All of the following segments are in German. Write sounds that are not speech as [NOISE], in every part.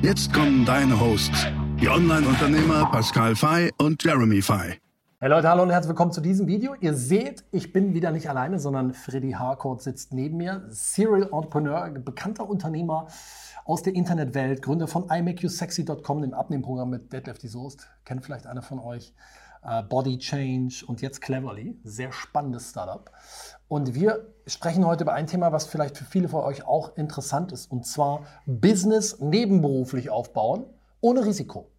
Jetzt kommen deine Hosts, die Online-Unternehmer Pascal Fay und Jeremy Fay. Hey Leute, hallo und herzlich willkommen zu diesem Video. Ihr seht, ich bin wieder nicht alleine, sondern Freddy Harcourt sitzt neben mir. Serial Entrepreneur, bekannter Unternehmer aus der Internetwelt, Gründer von imakeyousexy.com, dem Abnehmprogramm mit Deadlift die Soest. Kennt vielleicht einer von euch. Uh, Body Change und jetzt Cleverly. Sehr spannendes Startup. Und wir sprechen heute über ein Thema, was vielleicht für viele von euch auch interessant ist, und zwar Business nebenberuflich aufbauen, ohne Risiko.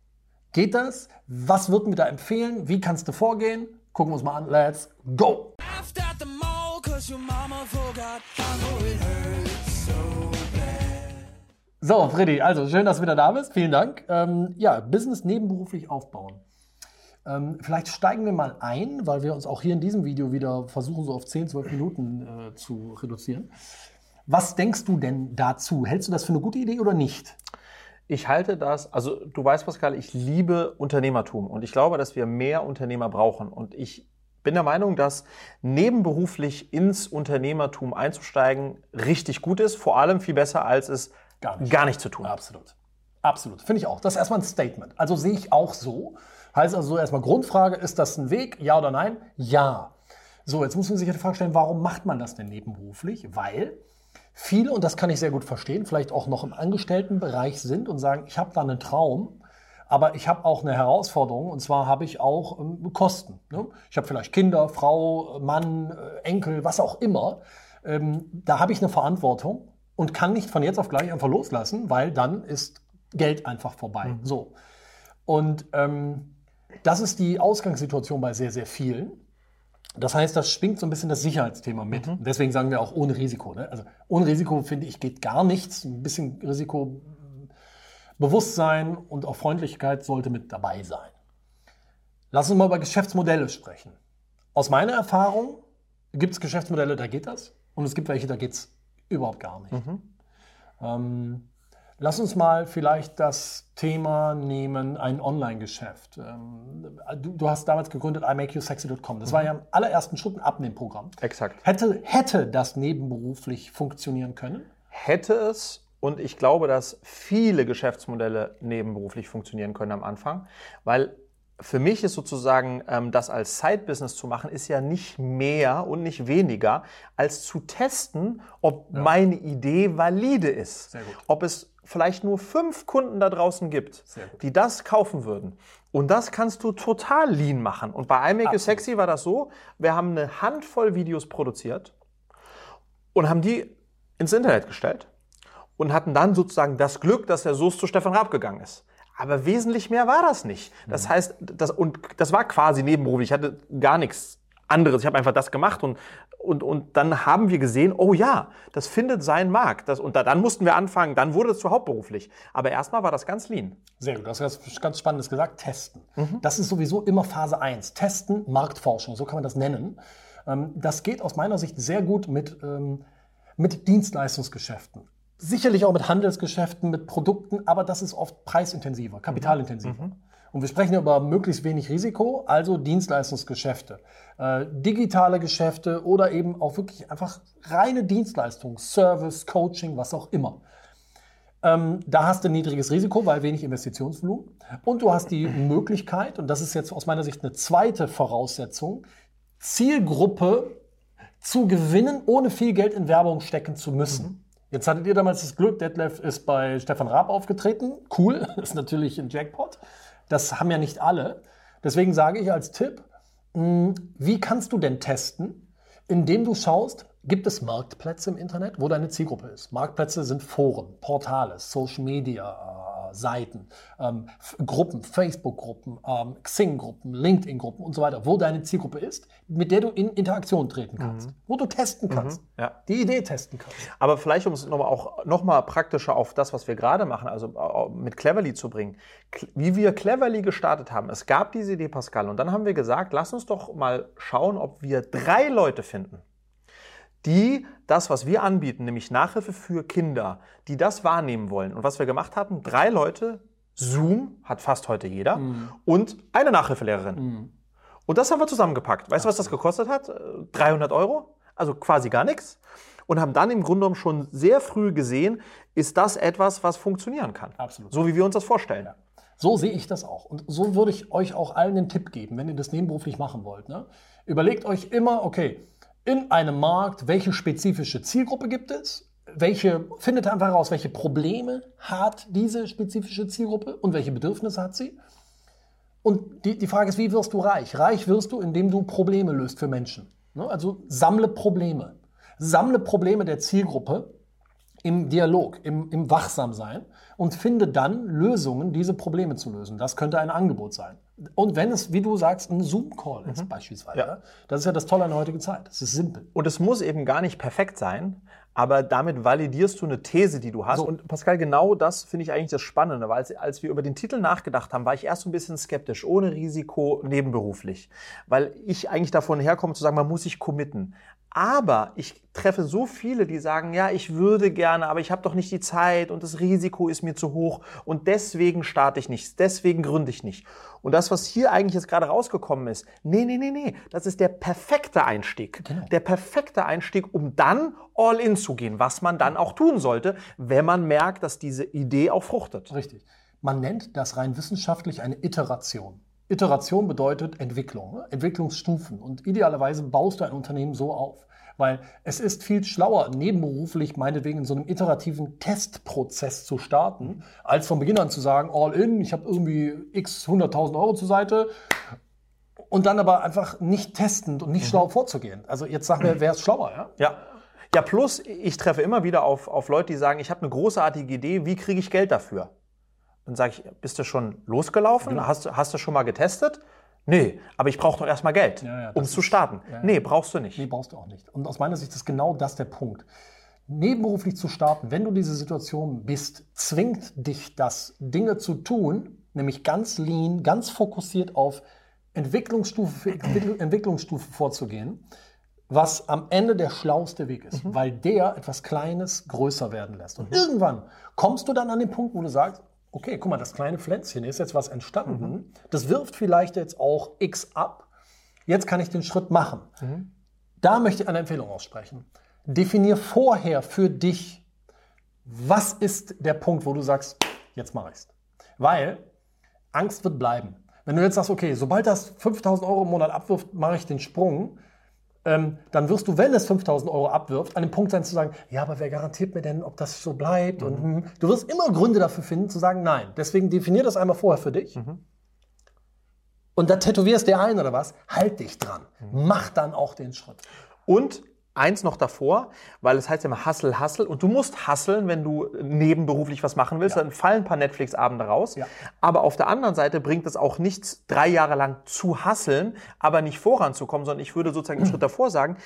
Geht das? Was würden wir da empfehlen? Wie kannst du vorgehen? Gucken wir uns mal an. Let's go! So, Freddy, also schön, dass du wieder da bist. Vielen Dank. Ähm, ja, Business nebenberuflich aufbauen. Ähm, vielleicht steigen wir mal ein, weil wir uns auch hier in diesem Video wieder versuchen, so auf 10, 12 Minuten äh, zu reduzieren. Was denkst du denn dazu? Hältst du das für eine gute Idee oder nicht? Ich halte das, also du weißt, Pascal, ich liebe Unternehmertum und ich glaube, dass wir mehr Unternehmer brauchen. Und ich bin der Meinung, dass nebenberuflich ins Unternehmertum einzusteigen richtig gut ist, vor allem viel besser, als es gar nicht, gar nicht zu tun. Absolut. Absolut. Finde ich auch. Das ist erstmal ein Statement. Also sehe ich auch so. Heißt also erstmal Grundfrage, ist das ein Weg? Ja oder nein? Ja. So, jetzt muss man sich die Frage stellen, warum macht man das denn nebenberuflich? Weil viele, und das kann ich sehr gut verstehen, vielleicht auch noch im Angestelltenbereich sind und sagen, ich habe da einen Traum, aber ich habe auch eine Herausforderung und zwar habe ich auch ähm, Kosten. Ne? Ich habe vielleicht Kinder, Frau, Mann, äh, Enkel, was auch immer. Ähm, da habe ich eine Verantwortung und kann nicht von jetzt auf gleich einfach loslassen, weil dann ist Geld einfach vorbei. Mhm. So. Und ähm, das ist die Ausgangssituation bei sehr, sehr vielen. Das heißt, das schwingt so ein bisschen das Sicherheitsthema mit. Mhm. Deswegen sagen wir auch ohne Risiko. Ne? Also ohne Risiko, finde ich, geht gar nichts. Ein bisschen Risikobewusstsein und auch Freundlichkeit sollte mit dabei sein. Lass uns mal über Geschäftsmodelle sprechen. Aus meiner Erfahrung gibt es Geschäftsmodelle, da geht das. Und es gibt welche, da geht es überhaupt gar nicht. Mhm. Ähm, Lass uns mal vielleicht das Thema nehmen, ein Online-Geschäft. Ähm, du, du, hast damals gegründet imakeyousexy.com. Das mhm. war ja im allerersten Schritt ein Abnehmprogramm. Exakt. Hätte, hätte das nebenberuflich funktionieren können? Hätte es. Und ich glaube, dass viele Geschäftsmodelle nebenberuflich funktionieren können am Anfang, weil für mich ist sozusagen ähm, das als Side-Business zu machen, ist ja nicht mehr und nicht weniger, als zu testen, ob ja. meine Idee valide ist. Ob es vielleicht nur fünf Kunden da draußen gibt, die das kaufen würden. Und das kannst du total lean machen. Und bei iMake You Sexy war das so, wir haben eine Handvoll Videos produziert und haben die ins Internet gestellt und hatten dann sozusagen das Glück, dass der Soße zu Stefan Raab gegangen ist. Aber wesentlich mehr war das nicht. Das mhm. heißt, das, und das war quasi nebenberuflich. Ich hatte gar nichts anderes. Ich habe einfach das gemacht und, und, und dann haben wir gesehen, oh ja, das findet seinen Markt. Das, und da, dann mussten wir anfangen, dann wurde es zu hauptberuflich. Aber erstmal war das ganz lean. Sehr gut, das hast ganz Spannendes gesagt, testen. Mhm. Das ist sowieso immer Phase 1. Testen, Marktforschung, so kann man das nennen. Ähm, das geht aus meiner Sicht sehr gut mit, ähm, mit Dienstleistungsgeschäften. Sicherlich auch mit Handelsgeschäften, mit Produkten, aber das ist oft preisintensiver, kapitalintensiver. Mhm. Und wir sprechen über möglichst wenig Risiko, also Dienstleistungsgeschäfte, äh, digitale Geschäfte oder eben auch wirklich einfach reine Dienstleistungen, Service, Coaching, was auch immer. Ähm, da hast du ein niedriges Risiko, weil wenig Investitionsvolumen. Und du hast die [CLEARS THROAT] Möglichkeit, und das ist jetzt aus meiner Sicht eine zweite Voraussetzung, Zielgruppe zu gewinnen, ohne viel Geld in Werbung stecken zu müssen. Mhm. Jetzt hattet ihr damals das Glück, Detlef ist bei Stefan Raab aufgetreten. Cool, [LAUGHS] ist natürlich ein Jackpot. Das haben ja nicht alle. Deswegen sage ich als Tipp, hm, wie kannst du denn testen, indem du schaust, gibt es Marktplätze im Internet, wo deine Zielgruppe ist? Marktplätze sind Foren, Portale, Social Media, Seiten, ähm, Gruppen, Facebook-Gruppen, ähm, Xing-Gruppen, LinkedIn-Gruppen und so weiter, wo deine Zielgruppe ist, mit der du in Interaktion treten kannst, mhm. wo du testen kannst, mhm. ja. die Idee testen kannst. Aber vielleicht, um es nochmal auch nochmal praktischer auf das, was wir gerade machen, also mit Cleverly zu bringen, wie wir Cleverly gestartet haben. Es gab diese Idee, Pascal, und dann haben wir gesagt, lass uns doch mal schauen, ob wir drei Leute finden, die das, was wir anbieten, nämlich Nachhilfe für Kinder, die das wahrnehmen wollen. Und was wir gemacht hatten, drei Leute, Zoom hat fast heute jeder, mhm. und eine Nachhilfelehrerin. Mhm. Und das haben wir zusammengepackt. Weißt du, was das gekostet hat? 300 Euro, also quasi gar nichts. Und haben dann im Grunde genommen schon sehr früh gesehen, ist das etwas, was funktionieren kann. Absolut. So wie wir uns das vorstellen. Ja. So sehe ich das auch. Und so würde ich euch auch allen den Tipp geben, wenn ihr das nebenberuflich machen wollt. Ne? Überlegt euch immer, okay, in einem Markt, welche spezifische Zielgruppe gibt es? Welche, findet einfach heraus, welche Probleme hat diese spezifische Zielgruppe und welche Bedürfnisse hat sie? Und die, die Frage ist, wie wirst du reich? Reich wirst du, indem du Probleme löst für Menschen. Ne? Also sammle Probleme. Sammle Probleme der Zielgruppe im Dialog, im, im Wachsamsein und finde dann Lösungen, diese Probleme zu lösen. Das könnte ein Angebot sein. Und wenn es, wie du sagst, ein Zoom-Call ist mhm. beispielsweise, ja. das ist ja das Tolle an der heutigen Zeit. Es ist simpel. Und es muss eben gar nicht perfekt sein, aber damit validierst du eine These, die du hast. So. Und Pascal, genau das finde ich eigentlich das Spannende, weil als, als, wir über den Titel nachgedacht haben, war ich erst so ein bisschen skeptisch, ohne Risiko nebenberuflich, weil ich eigentlich davon herkomme zu sagen, man muss sich committen. Aber ich treffe so viele, die sagen, ja, ich würde gerne, aber ich habe doch nicht die Zeit und das Risiko ist mir zu hoch und deswegen starte ich nicht, deswegen gründe ich nicht. Und das, was hier eigentlich jetzt gerade rausgekommen ist, nee, nee, nee, nee, das ist der perfekte Einstieg. Genau. Der perfekte Einstieg, um dann all in zu gehen, was man dann auch tun sollte, wenn man merkt, dass diese Idee auch fruchtet. Richtig. Man nennt das rein wissenschaftlich eine Iteration. Iteration bedeutet Entwicklung, ne? Entwicklungsstufen. Und idealerweise baust du ein Unternehmen so auf. Weil es ist viel schlauer, nebenberuflich meinetwegen in so einem iterativen Testprozess zu starten, als von Beginn an zu sagen, all in, ich habe irgendwie x 100.000 Euro zur Seite und dann aber einfach nicht testend und nicht mhm. schlau vorzugehen. Also jetzt sag mir, wer ist schlauer, ja? Ja. Ja, plus ich treffe immer wieder auf, auf Leute, die sagen, ich habe eine großartige Idee, wie kriege ich Geld dafür? Dann sage ich, bist du schon losgelaufen? Genau. Hast, hast du schon mal getestet? Nee, aber ich brauche doch erstmal Geld, ja, ja, um zu starten. Ja, nee, brauchst du nicht. Nee, brauchst du auch nicht. Und aus meiner Sicht ist genau das der Punkt. Nebenberuflich zu starten, wenn du diese Situation bist, zwingt dich das, Dinge zu tun, nämlich ganz lean, ganz fokussiert auf Entwicklungsstufe für [CLEARS THROAT] Entwicklungsstufe vorzugehen, was am Ende der schlauste Weg ist, mhm. weil der etwas Kleines größer werden lässt. Und mhm. irgendwann kommst du dann an den Punkt, wo du sagst, okay, guck mal, das kleine Pflänzchen ist jetzt was entstanden. Mhm. Das wirft vielleicht jetzt auch X ab. Jetzt kann ich den Schritt machen. Mhm. Da möchte ich eine Empfehlung aussprechen. Definier vorher für dich, was ist der Punkt, wo du sagst, jetzt mache ich's. Weil Angst wird bleiben. Wenn du jetzt sagst, okay, sobald das 5000 Euro im Monat abwirft, mache ich den Sprung, ähm, dann wirst du, wenn es 5000 Euro abwirft, an dem Punkt sein zu sagen, ja, aber wer garantiert mir denn, ob das so bleibt? Mhm. Und hm, du wirst immer Gründe dafür finden, zu sagen, nein. Deswegen definier das einmal vorher für dich. Mhm. Und da tätowierst du dir ein oder was, halt dich dran. Mhm. Mach dann auch den Schritt. Und eins noch davor, weil es heißt ja immer Hustle, Hustle und du musst hustlen, wenn du nebenberuflich was machen willst, ja. dann fallen ein paar Netflix-Abende raus. Ja. Aber auf der anderen Seite bringt es auch nichts, drei Jahre lang zu hasseln, aber nicht voranzukommen, sondern ich würde sozusagen einen [CLEARS THROAT] Schritt davor sagen,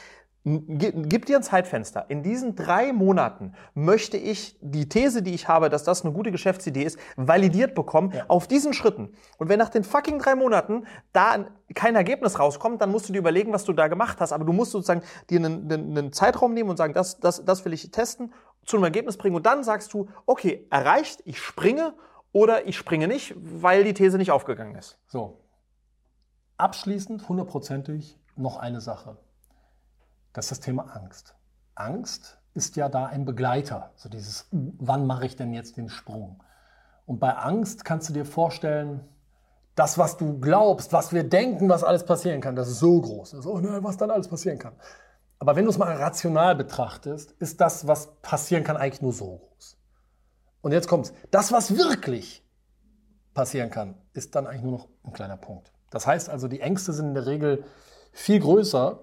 Gib dir ein Zeitfenster. In diesen drei Monaten möchte ich die These, die ich habe, dass das eine gute Geschäftsidee ist, validiert bekommen ja. auf diesen Schritten. Und wenn nach den fucking drei Monaten da kein Ergebnis rauskommt, dann musst du dir überlegen, was du da gemacht hast. Aber du musst sozusagen dir einen, einen, einen Zeitraum nehmen und sagen, das, das, das will ich testen, zu einem Ergebnis bringen. Und dann sagst du, okay, erreicht, ich springe oder ich springe nicht, weil die These nicht aufgegangen ist. So. Abschließend, hundertprozentig, noch eine Sache. Das ist das Thema Angst. Angst ist ja da ein Begleiter. So dieses, wann mache ich denn jetzt den Sprung? Und bei Angst kannst du dir vorstellen, das, was du glaubst, was wir denken, was alles passieren kann, das ist so groß. Ist, oh nein, was dann alles passieren kann. Aber wenn du es mal rational betrachtest, ist das, was passieren kann, eigentlich nur so groß. Und jetzt kommt's. Das, was wirklich passieren kann, ist dann eigentlich nur noch ein kleiner Punkt. Das heißt also, die Ängste sind in der Regel viel größer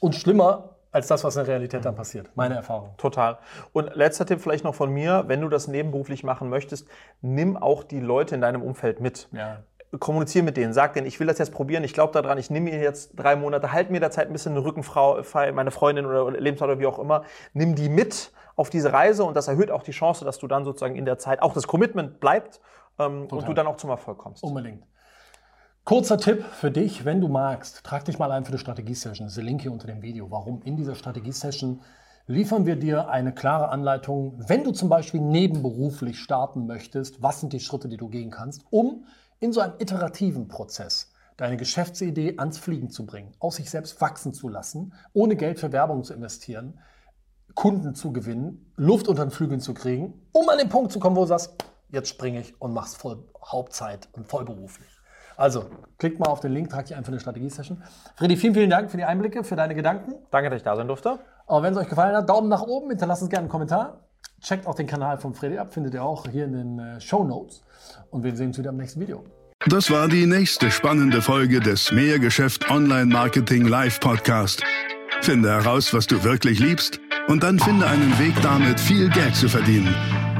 und schlimmer als das, was in der Realität dann passiert. Meine Erfahrung. Total. Und letzter Tipp vielleicht noch von mir, wenn du das nebenberuflich machen möchtest, nimm auch die Leute in deinem Umfeld mit. Ja. Kommuniziere mit denen, sag denen, ich will das jetzt probieren, ich glaube daran, ich nehme mir jetzt drei Monate, halt mir der Zeit ein bisschen eine Rückenfrau, meine Freundin oder Lebenspartner oder wie auch immer, nimm die mit auf diese Reise und das erhöht auch die Chance, dass du dann sozusagen in der Zeit auch das Commitment bleibt ähm, und du dann auch zum Erfolg kommst. Unbedingt. Kurzer Tipp für dich, wenn du magst, trag dich mal ein für die Strategie-Session. Das ist der Link hier unter dem Video. Warum? In dieser Strategie-Session liefern wir dir eine klare Anleitung, wenn du zum Beispiel nebenberuflich starten möchtest, was sind die Schritte, die du gehen kannst, um in so einem iterativen Prozess deine Geschäftsidee ans Fliegen zu bringen, aus sich selbst wachsen zu lassen, ohne Geld für Werbung zu investieren, Kunden zu gewinnen, Luft unter den Flügeln zu kriegen, um an den Punkt zu kommen, wo du sagst, jetzt springe ich und mach's voll Hauptzeit und vollberuflich. Also, klick mal auf den Link, trag dich ein für eine Strategie-Session. Freddy, vielen, vielen Dank für die Einblicke, für deine Gedanken. Danke, dass ich da sein durfte. Aber wenn es euch gefallen hat, Daumen nach oben, hinterlasst uns gerne einen Kommentar. Checkt auch den Kanal von Freddy ab, findet ihr auch hier in den äh, Show Notes. Und wir sehen uns wieder im nächsten Video. Das war die nächste spannende Folge des Mehrgeschäft Online Marketing Live Podcast. Finde heraus, was du wirklich liebst und dann finde einen Weg damit, viel Geld zu verdienen.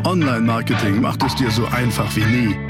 Online Marketing macht es dir so einfach wie nie.